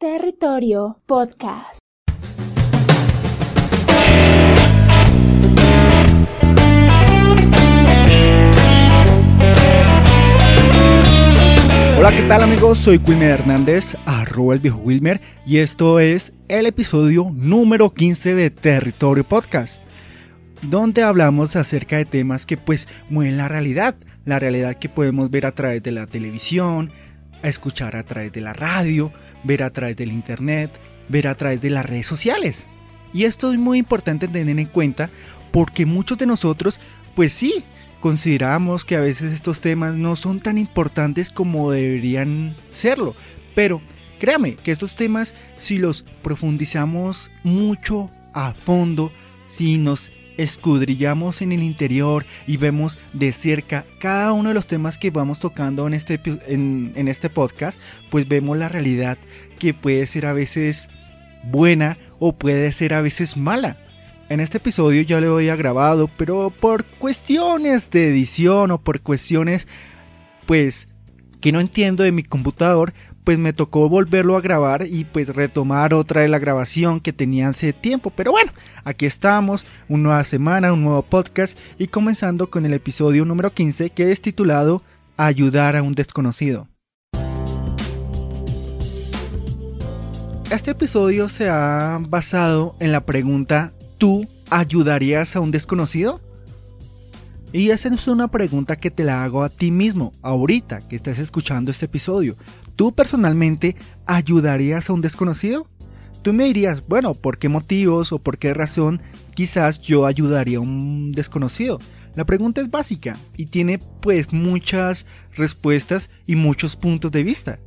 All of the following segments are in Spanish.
Territorio Podcast. Hola, ¿qué tal amigos? Soy Wilmer Hernández, arroba el viejo Wilmer, y esto es el episodio número 15 de Territorio Podcast, donde hablamos acerca de temas que pues mueven la realidad, la realidad que podemos ver a través de la televisión, escuchar a través de la radio, ver a través del internet, ver a través de las redes sociales. Y esto es muy importante tener en cuenta porque muchos de nosotros, pues sí, consideramos que a veces estos temas no son tan importantes como deberían serlo. Pero créame que estos temas, si los profundizamos mucho a fondo, si nos escudrillamos en el interior y vemos de cerca cada uno de los temas que vamos tocando en este, en, este podcast, pues vemos la realidad que puede ser a veces buena o puede ser a veces mala. En este episodio ya lo había grabado, pero por cuestiones de edición o por cuestiones pues que no entiendo de mi computador, pues me tocó volverlo a grabar y pues retomar otra de la grabación que tenía hace tiempo. Pero bueno, aquí estamos, una nueva semana, un nuevo podcast y comenzando con el episodio número 15 que es titulado Ayudar a un desconocido. Este episodio se ha basado en la pregunta ¿Tú ayudarías a un desconocido? Y esa es una pregunta que te la hago a ti mismo, ahorita que estás escuchando este episodio. ¿Tú personalmente ayudarías a un desconocido? Tú me dirías, bueno, ¿por qué motivos o por qué razón quizás yo ayudaría a un desconocido? La pregunta es básica y tiene pues muchas respuestas y muchos puntos de vista.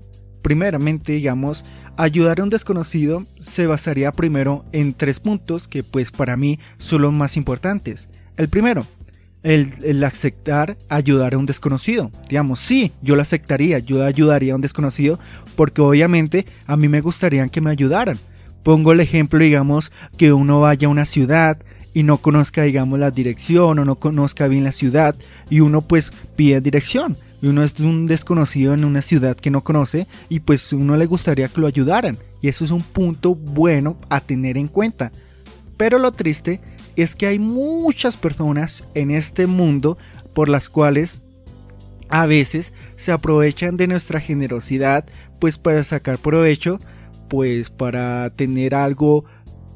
Primeramente, digamos, ayudar a un desconocido se basaría primero en tres puntos que pues para mí son los más importantes. El primero, el, aceptar ayudar a un desconocido. Digamos, sí, yo lo aceptaría, yo ayudaría a un desconocido porque obviamente a mí me gustaría que me ayudaran. Pongo el ejemplo, digamos, que uno vaya a una ciudad y no conozca, digamos, la dirección o no conozca bien la ciudad y uno pues pide dirección y uno es un desconocido en una ciudad que no conoce y pues uno le gustaría que lo ayudaran y eso es un punto bueno a tener en cuenta. Pero lo triste es que hay muchas personas en este mundo por las cuales a veces se aprovechan de nuestra generosidad pues para sacar provecho, pues para tener algo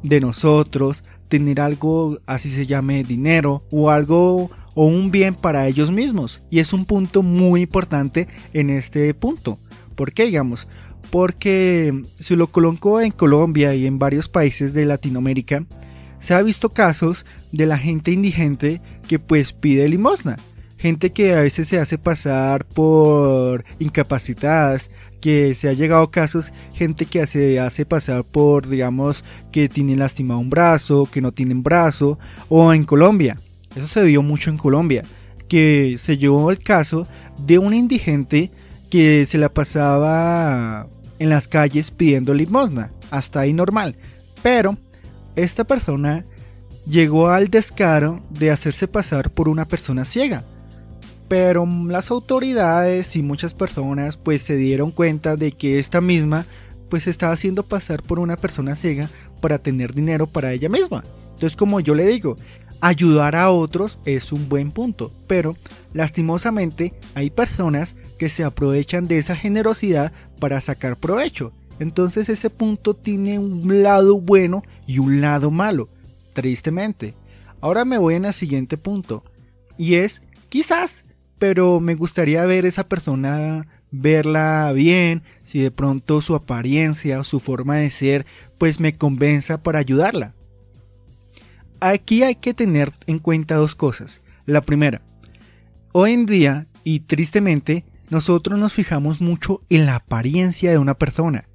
de nosotros, tener algo así se llame dinero o algo o un bien para ellos mismos. Y es un punto muy importante en este punto. ¿Por qué digamos? Porque se lo colocó en Colombia y en varios países de Latinoamérica, se ha visto casos de la gente indigente que pues pide limosna. Gente que a veces se hace pasar por incapacitadas, que se ha llegado casos, gente que se hace pasar por, digamos, que tienen lastimado un brazo, que no tienen brazo, o en Colombia. Eso se vio mucho en Colombia, que se llevó el caso de un indigente que se la pasaba en las calles pidiendo limosna, hasta ahí normal, pero esta persona llegó al descaro de hacerse pasar por una persona ciega. Pero las autoridades y muchas personas pues se dieron cuenta de que esta misma pues estaba haciendo pasar por una persona ciega para tener dinero para ella misma. Entonces como yo le digo, ayudar a otros es un buen punto, pero lastimosamente hay personas que se aprovechan de esa generosidad para sacar provecho. Entonces ese punto tiene un lado bueno y un lado malo, tristemente. Ahora me voy en el siguiente punto, y es quizás, pero me gustaría ver esa persona, verla bien, si de pronto su apariencia o su forma de ser, pues me convenza para ayudarla. Aquí hay que tener en cuenta dos cosas. La primera, hoy en día, y tristemente, nosotros nos fijamos mucho en la apariencia de una persona.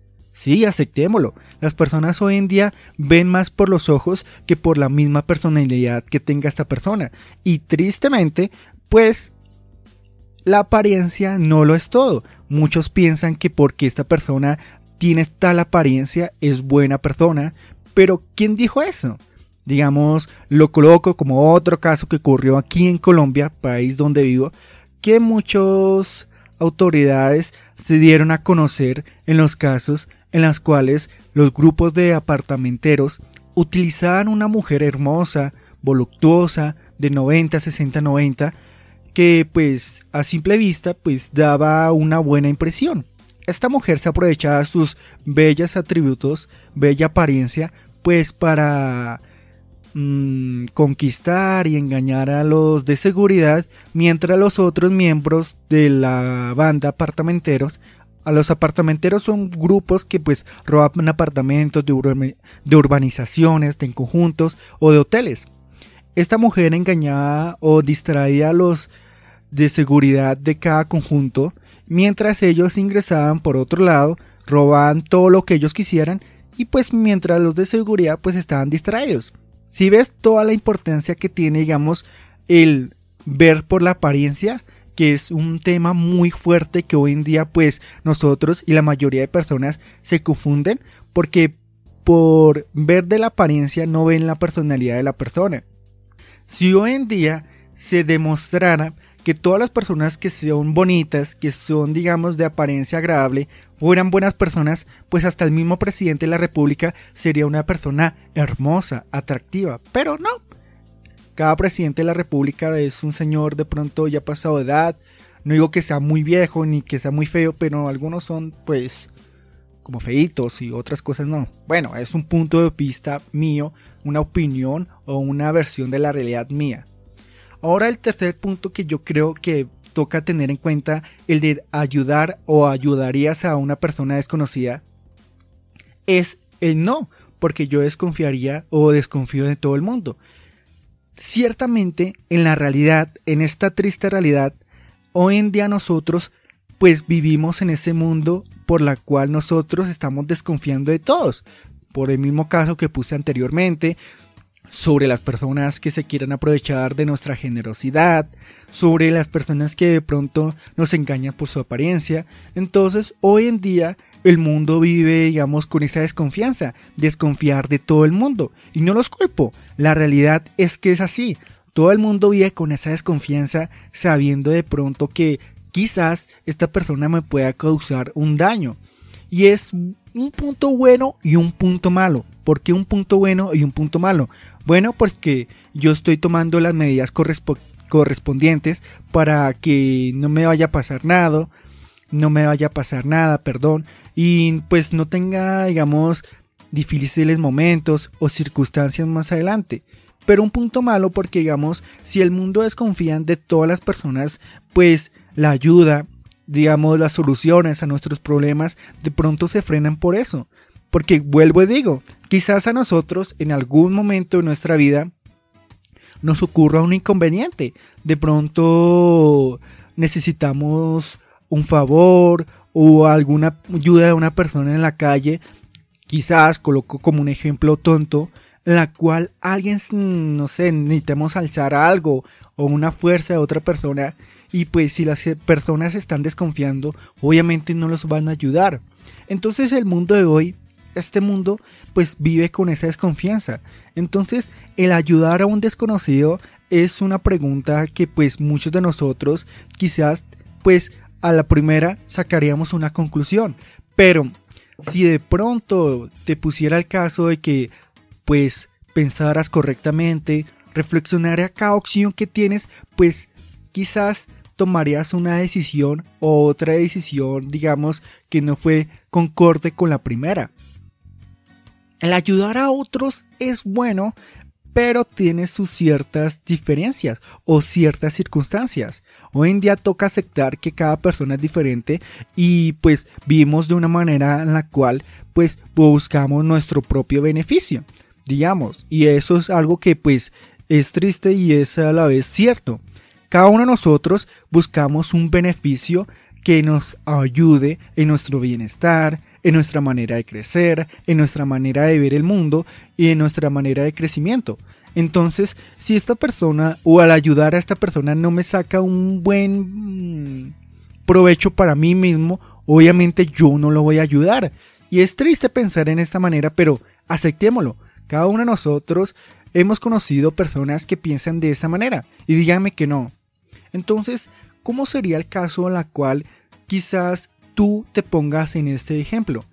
Sí, aceptémoslo. Las personas hoy en día ven más por los ojos que por la misma personalidad que tenga esta persona. Y tristemente, pues la apariencia no lo es todo. Muchos piensan que porque esta persona tiene tal apariencia es buena persona. Pero ¿quién dijo eso? Digamos, lo coloco como otro caso que ocurrió aquí en Colombia, país donde vivo, que muchas autoridades se dieron a conocer en los casos en las cuales los grupos de apartamenteros utilizaban una mujer hermosa, voluptuosa, de 90, 60, 90, que pues a simple vista pues daba una buena impresión. Esta mujer se aprovechaba sus bellos atributos, bella apariencia, pues para mm, conquistar y engañar a los de seguridad, mientras los otros miembros de la banda apartamenteros a los apartamenteros son grupos que pues roban apartamentos de, urbanizaciones, de conjuntos o de hoteles. Esta mujer engañaba o distraía a los de seguridad de cada conjunto, mientras ellos ingresaban por otro lado, robaban todo lo que ellos quisieran y pues mientras los de seguridad pues estaban distraídos. Si ves toda la importancia que tiene digamos el ver por la apariencia, que es un tema muy fuerte que hoy en día pues nosotros y la mayoría de personas se confunden porque por ver de la apariencia no ven la personalidad de la persona. Si hoy en día se demostrara que todas las personas que son bonitas, que son digamos de apariencia agradable, fueran buenas personas, pues hasta el mismo presidente de la República sería una persona hermosa, atractiva, pero no. Cada presidente de la República es un señor de pronto ya pasado de edad, no digo que sea muy viejo ni que sea muy feo, pero algunos son pues como feitos y otras cosas no. Bueno, es un punto de vista mío, una opinión o una versión de la realidad mía. Ahora el tercer punto que yo creo que toca tener en cuenta, el de ayudar o ayudarías a una persona desconocida, es el no, porque yo desconfiaría o desconfío de todo el mundo. Ciertamente, en la realidad, en esta triste realidad, hoy en día nosotros pues vivimos en ese mundo por la cual nosotros estamos desconfiando de todos. Por el mismo caso que puse anteriormente, sobre las personas que se quieran aprovechar de nuestra generosidad, sobre las personas que de pronto nos engañan por su apariencia. Entonces, hoy en día el mundo vive, digamos, con esa desconfianza, desconfiar de todo el mundo. Y no los culpo, la realidad es que es así. Todo el mundo vive con esa desconfianza sabiendo de pronto que quizás esta persona me pueda causar un daño. Y es un punto bueno y un punto malo. ¿Por qué un punto bueno y un punto malo? Bueno, pues que yo estoy tomando las medidas correspondientes para que no me vaya a pasar nada, no me vaya a pasar nada, perdón, y pues no tenga, digamos, difíciles momentos o circunstancias más adelante. Pero un punto malo porque, digamos, si el mundo desconfía de todas las personas, pues la ayuda, digamos, las soluciones a nuestros problemas de pronto se frenan por eso. Porque vuelvo y digo, quizás a nosotros en algún momento de nuestra vida nos ocurra un inconveniente. De pronto necesitamos un favor o alguna ayuda de una persona en la calle. Quizás coloco como un ejemplo tonto, la cual alguien, no sé, necesitamos alzar algo o una fuerza de otra persona y pues si las personas están desconfiando, obviamente no los van a ayudar. Entonces el mundo de hoy, este mundo, pues vive con esa desconfianza. Entonces el ayudar a un desconocido es una pregunta que pues muchos de nosotros quizás pues a la primera sacaríamos una conclusión. Pero si de pronto te pusiera el caso de que pues pensaras correctamente, reflexionar a cada opción que tienes, pues quizás tomarías una decisión o otra decisión, digamos, que no fue concorde con la primera. El ayudar a otros es bueno, pero tiene sus ciertas diferencias o ciertas circunstancias. Hoy en día toca aceptar que cada persona es diferente y pues vivimos de una manera en la cual pues buscamos nuestro propio beneficio, digamos, y eso es algo que pues es triste y es a la vez cierto. Cada uno de nosotros buscamos un beneficio que nos ayude en nuestro bienestar, en nuestra manera de crecer, en nuestra manera de ver el mundo y en nuestra manera de crecimiento. Entonces, si esta persona o al ayudar a esta persona no me saca un buen mm, provecho para mí mismo, obviamente yo no lo voy a ayudar. Y es triste pensar en esta manera, pero aceptémoslo. Cada uno de nosotros hemos conocido personas que piensan de esa manera. Y díganme que no, entonces, ¿cómo sería el caso en la cual quizás tú te pongas en este ejemplo?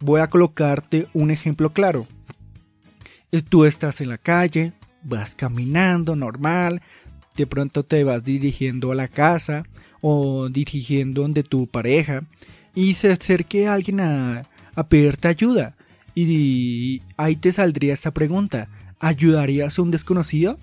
voy a colocarte un ejemplo claro. Eh, tú estás en la calle, vas caminando normal, de pronto te vas dirigiendo a la casa o dirigiendo donde tu pareja y se acerque alguien a, pedirte ayuda. Y ahí te saldría esta pregunta, ¿ayudarías a un desconocido?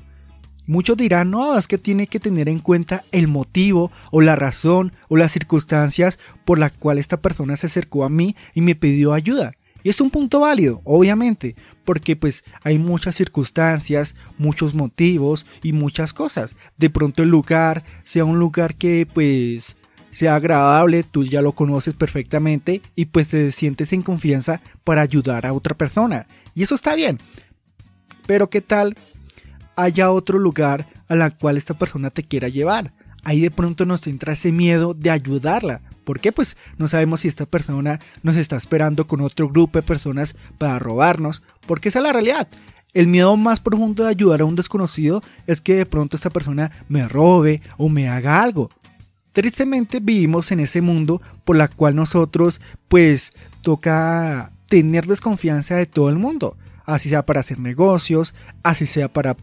Muchos dirán, no, es que tiene que tener en cuenta el motivo o la razón o las circunstancias por la cual esta persona se acercó a mí y me pidió ayuda. Y es un punto válido, obviamente, porque pues hay muchas circunstancias, muchos motivos y muchas cosas. De pronto el lugar sea un lugar que pues sea agradable, tú ya lo conoces perfectamente y pues te sientes en confianza para ayudar a otra persona. Y eso está bien. Pero ¿qué tal haya otro lugar a la cual esta persona te quiera llevar? Ahí de pronto nos entra ese miedo de ayudarla. ¿Por qué? Pues no sabemos si esta persona nos está esperando con otro grupo de personas para robarnos, porque esa es la realidad. El miedo más profundo de ayudar a un desconocido es que de pronto esta persona me robe o me haga algo. Tristemente vivimos en ese mundo por la cual nosotros pues toca tener desconfianza de todo el mundo. Así sea para hacer negocios, así sea para,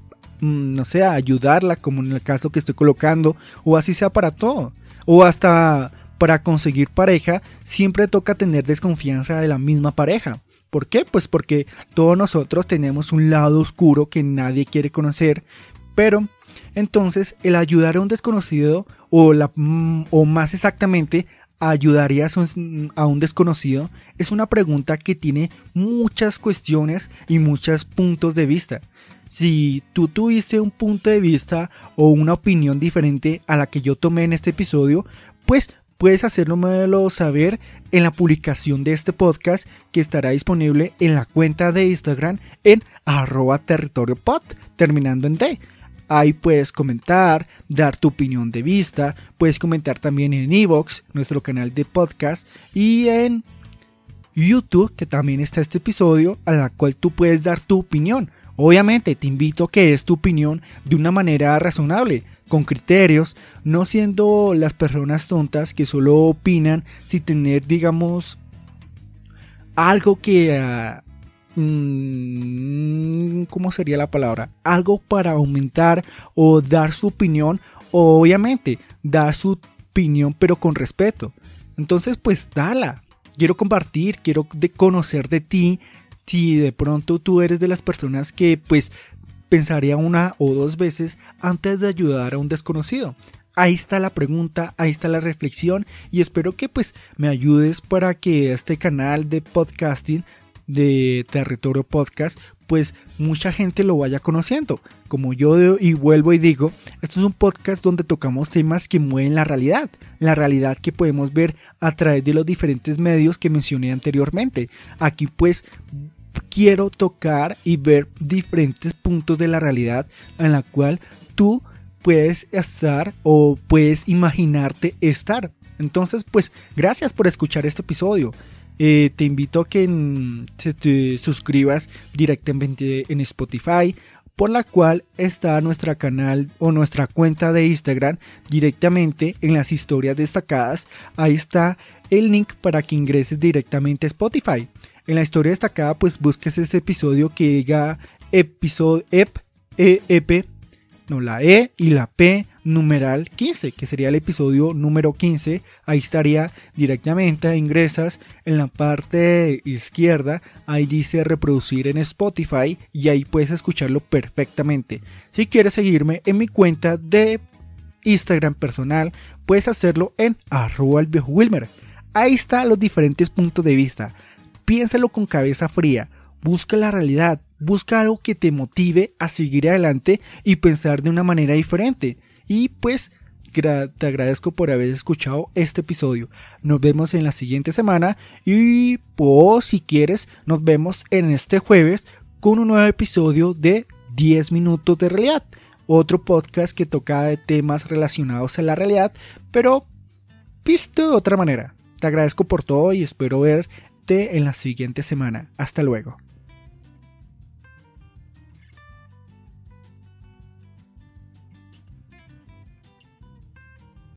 no sé, ayudarla como en el caso que estoy colocando, o así sea para todo. O hasta para conseguir pareja siempre toca tener desconfianza de la misma pareja. ¿Por qué? Pues porque todos nosotros tenemos un lado oscuro que nadie quiere conocer, pero entonces el ayudar a un desconocido o, la, mm, o más exactamente ayudarías a un desconocido es una pregunta que tiene muchas cuestiones y muchos puntos de vista. Si tú tuviste un punto de vista o una opinión diferente a la que yo tomé en este episodio, pues puedes hacérnoslo saber en la publicación de este podcast que estará disponible en la cuenta de Instagram en arroba territorio terminando en D. Ahí puedes comentar, dar tu opinión de vista, puedes comentar también en Evox, nuestro canal de podcast, y en YouTube, que también está este episodio, a la cual tú puedes dar tu opinión. Obviamente te invito a que es tu opinión de una manera razonable con criterios, no siendo las personas tontas que solo opinan sin tener, digamos, algo que... Ah, mm, ¿Cómo sería la palabra? Algo para aumentar o dar su opinión, obviamente, dar su opinión pero con respeto. Entonces, pues dala. Quiero compartir, quiero conocer de ti. Si de pronto tú eres de las personas que pues pensaría una o dos veces antes de ayudar a un desconocido. Ahí está la pregunta, ahí está la reflexión y espero que pues me ayudes para que este canal de podcasting de Territorio Podcast pues mucha gente lo vaya conociendo. Como yo y vuelvo y digo, esto es un podcast donde tocamos temas que mueven la realidad, la realidad que podemos ver a través de los diferentes medios que mencioné anteriormente. Aquí pues quiero tocar y ver diferentes puntos de la realidad en la cual tú puedes estar o puedes imaginarte estar. Entonces, pues gracias por escuchar este episodio. Eh, te invito a que te suscribas directamente en Spotify, por la cual está nuestro canal o nuestra cuenta de Instagram directamente en las historias destacadas. Ahí está el link para que ingreses directamente a Spotify. En la historia destacada, pues busques ese episodio que diga episodio EP, EP, no, la E y la P numeral 15, que sería el episodio número 15. Ahí estaría directamente, ingresas en la parte izquierda, ahí dice reproducir en Spotify y ahí puedes escucharlo perfectamente. Si quieres seguirme en mi cuenta de Instagram personal, puedes hacerlo en arroba Wilmer. Ahí están los diferentes puntos de vista piénsalo con cabeza fría, busca la realidad, busca algo que te motive a seguir adelante y pensar de una manera diferente. Y pues te agradezco por haber escuchado este episodio. Nos vemos en la siguiente semana y pues si quieres nos vemos en este jueves con un nuevo episodio de 10 minutos de realidad. Otro podcast que toca de temas relacionados a la realidad, pero visto de otra manera. Te agradezco por todo y espero ver en la siguiente semana. Hasta luego.